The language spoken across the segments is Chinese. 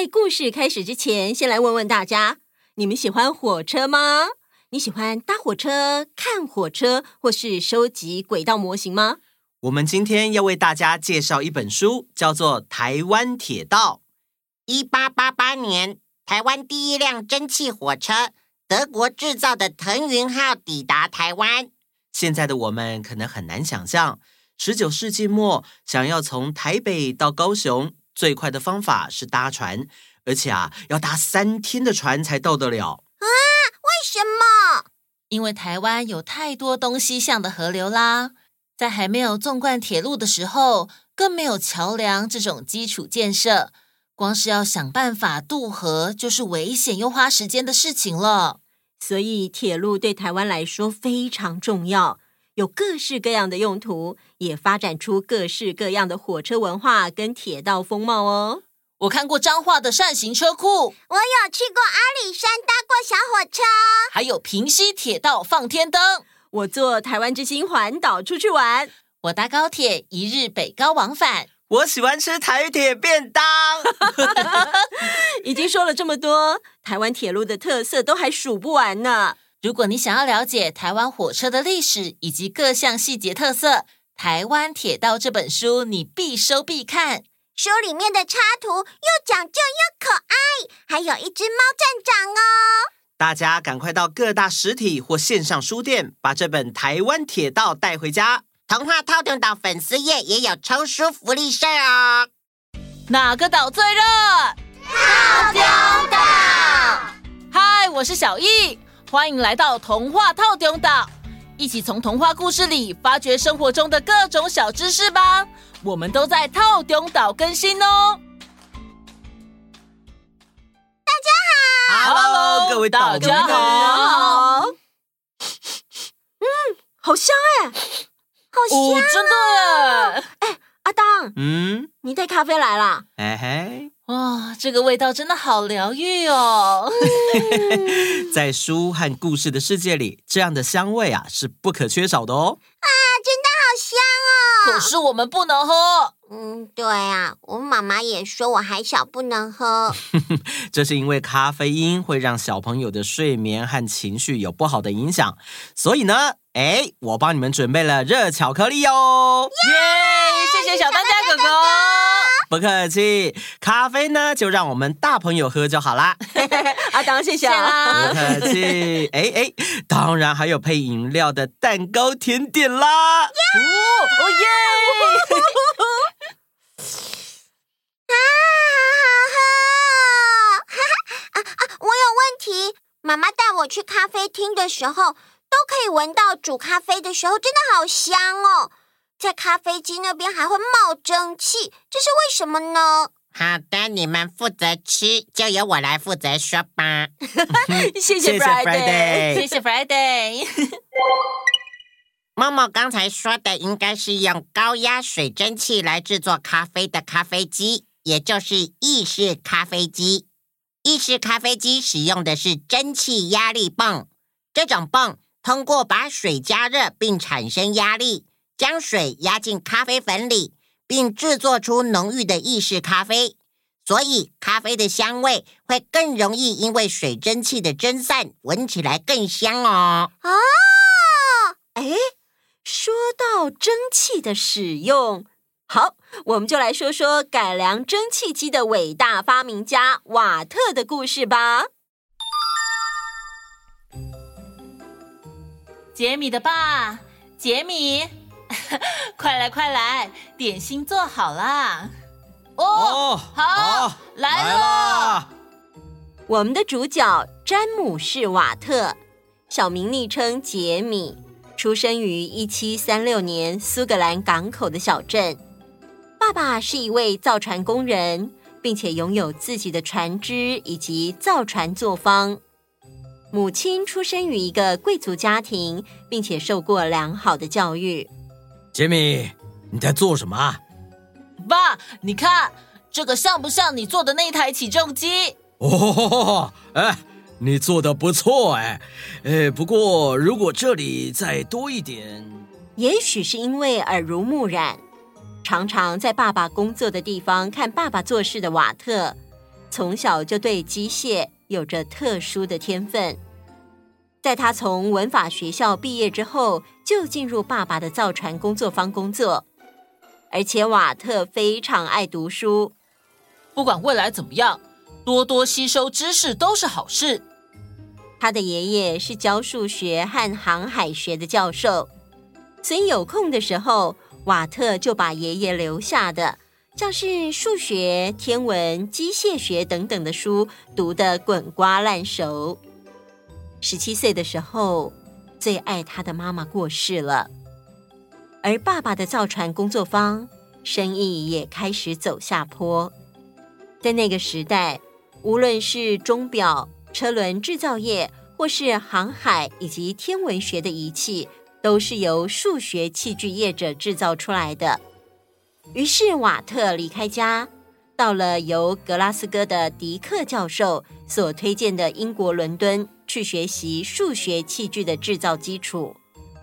在故事开始之前，先来问问大家：你们喜欢火车吗？你喜欢搭火车、看火车，或是收集轨道模型吗？我们今天要为大家介绍一本书，叫做《台湾铁道》。一八八八年，台湾第一辆蒸汽火车——德国制造的腾云号抵达台湾。现在的我们可能很难想象，十九世纪末想要从台北到高雄，最快的方法是搭船，而且啊，要搭三天的船才到得了。啊，为什么？因为台湾有太多东西向的河流啦。在还没有纵贯铁路的时候，更没有桥梁这种基础建设，光是要想办法渡河，就是危险又花时间的事情了。所以，铁路对台湾来说非常重要，有各式各样的用途，也发展出各式各样的火车文化跟铁道风貌哦。我看过彰化的扇形车库，我有去过阿里山搭过小火车，还有平西铁道放天灯。我坐台湾之星环岛出去玩，我搭高铁一日北高往返。我喜欢吃台铁便当。已经说了这么多，台湾铁路的特色都还数不完呢。如果你想要了解台湾火车的历史以及各项细节特色，《台湾铁道》这本书你必收必看。书里面的插图又讲究又可爱，还有一只猫站长哦。大家赶快到各大实体或线上书店，把这本《台湾铁道》带回家。童话套用岛粉丝页也有抽书福利社哦。哪个岛最热？透中岛。嗨，我是小艺，欢迎来到童话套丁岛，一起从童话故事里发掘生活中的各种小知识吧。我们都在套丁岛更新哦。Hello，各位大家好。嗯，好香哎，好香真的哎，阿当，嗯，你带咖啡来了？嘿嘿，哇，这个味道真的好疗愈哦。在书和故事的世界里，这样的香味啊是不可缺少的哦。啊，真的好香哦！可是我们不能喝。嗯，对啊，我妈妈也说我还小，不能喝。这是因为咖啡因会让小朋友的睡眠和情绪有不好的影响，所以呢，哎，我帮你们准备了热巧克力哟！耶，谢谢小当家哥哥。不客气，咖啡呢就让我们大朋友喝就好啦。阿 当，谢谢啊。不客气。哎哎，当然还有配饮料的蛋糕甜点啦。哦哦耶！啊，好好喝！哈哈啊啊！我有问题。妈妈带我去咖啡厅的时候，都可以闻到煮咖啡的时候真的好香哦。在咖啡机那边还会冒蒸汽，这是为什么呢？好的，你们负责吃，就由我来负责说吧。谢谢 Friday，谢谢 Friday。默默 刚才说的应该是用高压水蒸气来制作咖啡的咖啡机，也就是意式咖啡机。意式咖啡机使用的是蒸汽压力泵，这种泵通过把水加热并产生压力，将水压进咖啡粉里，并制作出浓郁的意式咖啡，所以咖啡的香味会更容易因为水蒸气的蒸散，闻起来更香哦。啊，哎。说到蒸汽的使用，好，我们就来说说改良蒸汽机的伟大发明家瓦特的故事吧。杰米的爸，杰米，快来快来，点心做好啦！哦，哦好，哦、来了。我们的主角詹姆士瓦特，小名昵称杰米。出生于一七三六年苏格兰港口的小镇，爸爸是一位造船工人，并且拥有自己的船只以及造船作坊。母亲出生于一个贵族家庭，并且受过良好的教育。杰米，你在做什么？爸，你看这个像不像你做的那台起重机？哦，哎。你做的不错哎，哎，不过如果这里再多一点，也许是因为耳濡目染，常常在爸爸工作的地方看爸爸做事的瓦特，从小就对机械有着特殊的天分。在他从文法学校毕业之后，就进入爸爸的造船工作坊工作。而且瓦特非常爱读书，不管未来怎么样，多多吸收知识都是好事。他的爷爷是教数学和航海学的教授，所以有空的时候，瓦特就把爷爷留下的，像是数学、天文、机械学等等的书读得滚瓜烂熟。十七岁的时候，最爱他的妈妈过世了，而爸爸的造船工作坊生意也开始走下坡。在那个时代，无论是钟表，车轮制造业，或是航海以及天文学的仪器，都是由数学器具业者制造出来的。于是瓦特离开家，到了由格拉斯哥的迪克教授所推荐的英国伦敦，去学习数学器具的制造基础。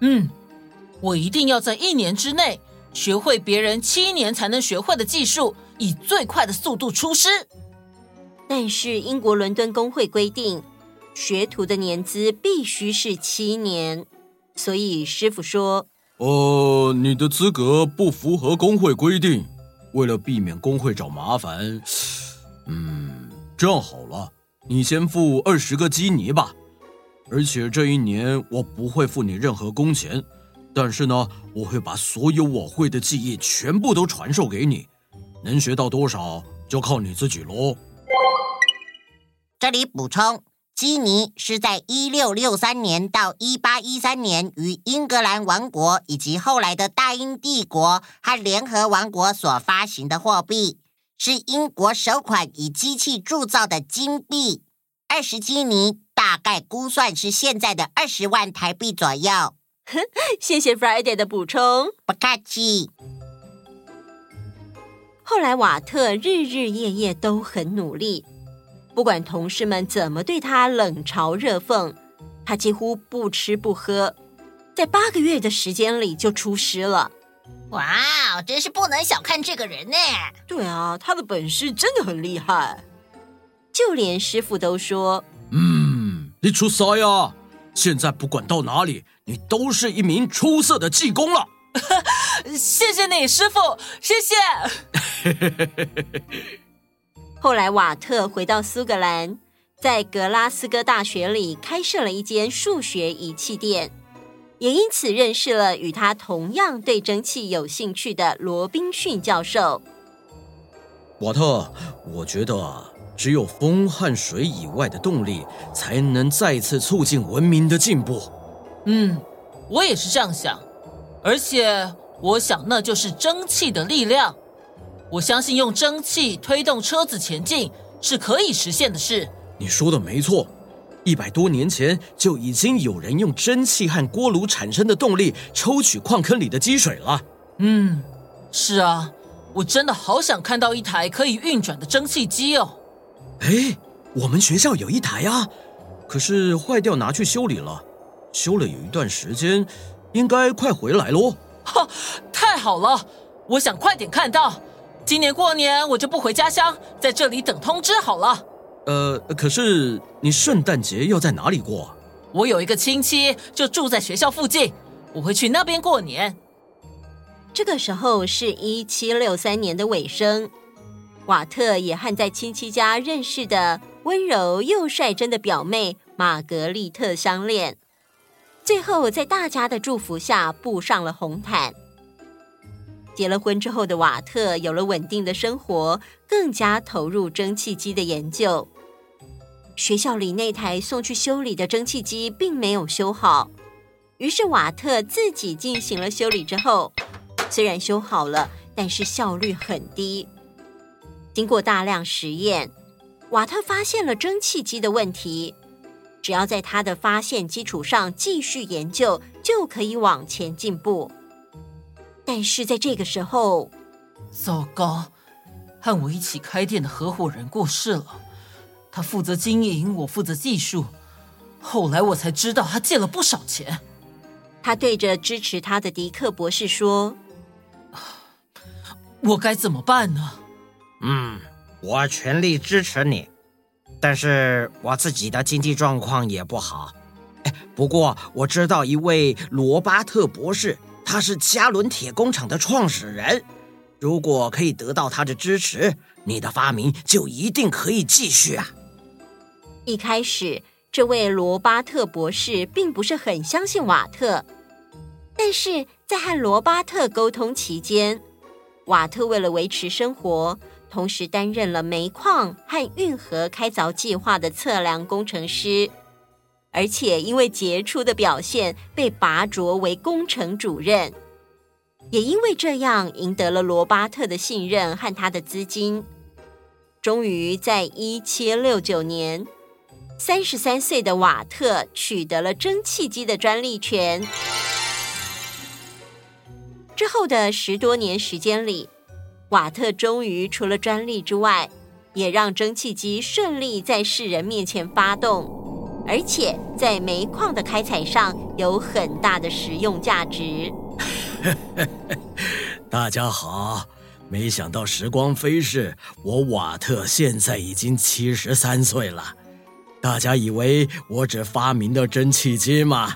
嗯，我一定要在一年之内学会别人七年才能学会的技术，以最快的速度出师。但是英国伦敦工会规定，学徒的年资必须是七年，所以师傅说：“呃，你的资格不符合工会规定。为了避免工会找麻烦，嗯，这样好了，你先付二十个基尼吧。而且这一年我不会付你任何工钱，但是呢，我会把所有我会的技艺全部都传授给你，能学到多少就靠你自己喽。”这里补充，基尼是在一六六三年到一八一三年于英格兰王国以及后来的大英帝国和联合王国所发行的货币，是英国首款以机器铸造的金币。二十基尼大概估算是现在的二十万台币左右。谢谢 Friday 的补充，不客气。后来瓦特日日夜夜都很努力。不管同事们怎么对他冷嘲热讽，他几乎不吃不喝，在八个月的时间里就出师了。哇，真是不能小看这个人呢！对啊，他的本事真的很厉害，就连师傅都说：“嗯，你出色呀！现在不管到哪里，你都是一名出色的技工了。”谢谢你，师傅，谢谢。后来，瓦特回到苏格兰，在格拉斯哥大学里开设了一间数学仪器店，也因此认识了与他同样对蒸汽有兴趣的罗宾逊教授。瓦特，我觉得只有风和水以外的动力，才能再次促进文明的进步。嗯，我也是这样想，而且我想那就是蒸汽的力量。我相信用蒸汽推动车子前进是可以实现的事。你说的没错，一百多年前就已经有人用蒸汽和锅炉产生的动力抽取矿坑里的积水了。嗯，是啊，我真的好想看到一台可以运转的蒸汽机哦。哎，我们学校有一台啊，可是坏掉拿去修理了，修了有一段时间，应该快回来喽。哈，太好了，我想快点看到。今年过年我就不回家乡，在这里等通知好了。呃，可是你圣诞节要在哪里过？我有一个亲戚就住在学校附近，我会去那边过年。这个时候是一七六三年的尾声，瓦特也和在亲戚家认识的温柔又率真的表妹玛格丽特相恋，最后在大家的祝福下步上了红毯。结了婚之后的瓦特有了稳定的生活，更加投入蒸汽机的研究。学校里那台送去修理的蒸汽机并没有修好，于是瓦特自己进行了修理之后，虽然修好了，但是效率很低。经过大量实验，瓦特发现了蒸汽机的问题。只要在他的发现基础上继续研究，就可以往前进步。但是在这个时候，糟糕，和我一起开店的合伙人过世了。他负责经营，我负责技术。后来我才知道，他借了不少钱。他对着支持他的迪克博士说：“我该怎么办呢？”嗯，我全力支持你。但是我自己的经济状况也不好。哎，不过我知道一位罗巴特博士，他是加仑铁工厂的创始人。如果可以得到他的支持，你的发明就一定可以继续啊！一开始，这位罗巴特博士并不是很相信瓦特，但是在和罗巴特沟通期间，瓦特为了维持生活，同时担任了煤矿和运河开凿计划的测量工程师，而且因为杰出的表现被拔擢为工程主任。也因为这样，赢得了罗巴特的信任和他的资金。终于在一七六九年，三十三岁的瓦特取得了蒸汽机的专利权。之后的十多年时间里，瓦特终于除了专利之外，也让蒸汽机顺利在世人面前发动，而且在煤矿的开采上有很大的实用价值。大家好，没想到时光飞逝，我瓦特现在已经七十三岁了。大家以为我只发明了蒸汽机吗？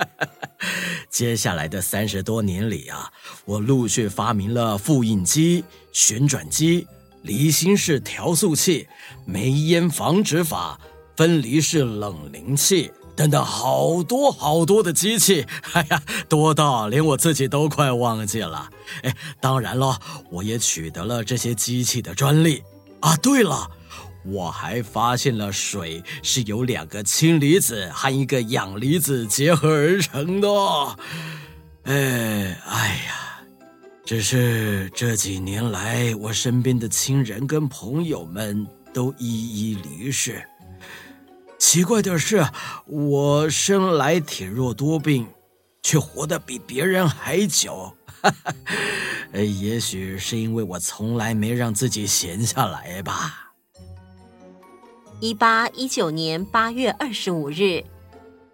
接下来的三十多年里啊，我陆续发明了复印机、旋转机、离心式调速器、煤烟防止法、分离式冷凝器。等等，好多好多的机器，哎呀，多到连我自己都快忘记了。哎，当然了，我也取得了这些机器的专利。啊，对了，我还发现了水是由两个氢离子和一个氧离子结合而成的。哎，哎呀，只是这几年来，我身边的亲人跟朋友们都一一离世。奇怪的是，我生来体弱多病，却活得比别人还久。也许是因为我从来没让自己闲下来吧。一八一九年八月二十五日，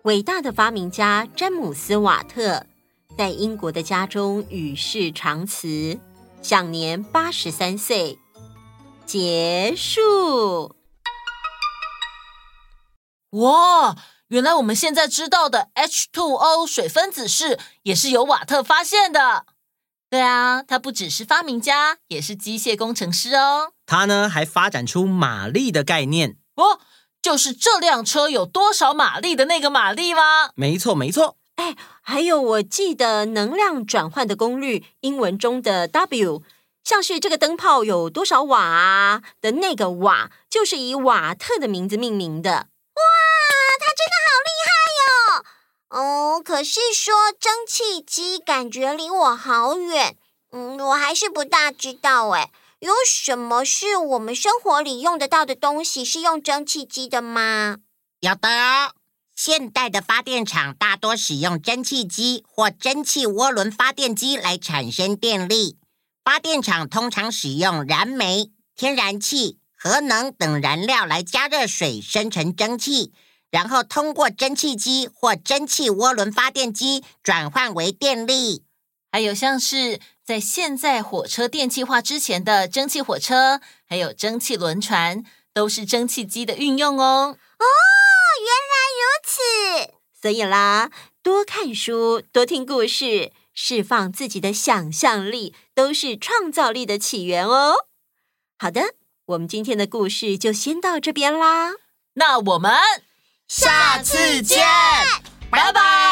伟大的发明家詹姆斯·瓦特在英国的家中与世长辞，享年八十三岁。结束。哇，原来我们现在知道的 H2O 水分子式也是由瓦特发现的。对啊，他不只是发明家，也是机械工程师哦。他呢，还发展出马力的概念。哦，就是这辆车有多少马力的那个马力吗？没错，没错。哎，还有我记得能量转换的功率，英文中的 W，像是这个灯泡有多少瓦啊的那个瓦，就是以瓦特的名字命名的。哇，他真的好厉害哟哦，可是说蒸汽机感觉离我好远，嗯，我还是不大知道诶。有什么是我们生活里用得到的东西是用蒸汽机的吗？有的，现代的发电厂大多使用蒸汽机或蒸汽涡轮发电机来产生电力。发电厂通常使用燃煤、天然气、核能等燃料来加热水，生成蒸汽。然后通过蒸汽机或蒸汽涡轮发电机转换为电力，还有像是在现在火车电气化之前的蒸汽火车，还有蒸汽轮船，都是蒸汽机的运用哦。哦，原来如此。所以啦，多看书，多听故事，释放自己的想象力，都是创造力的起源哦。好的，我们今天的故事就先到这边啦。那我们下次见拜拜。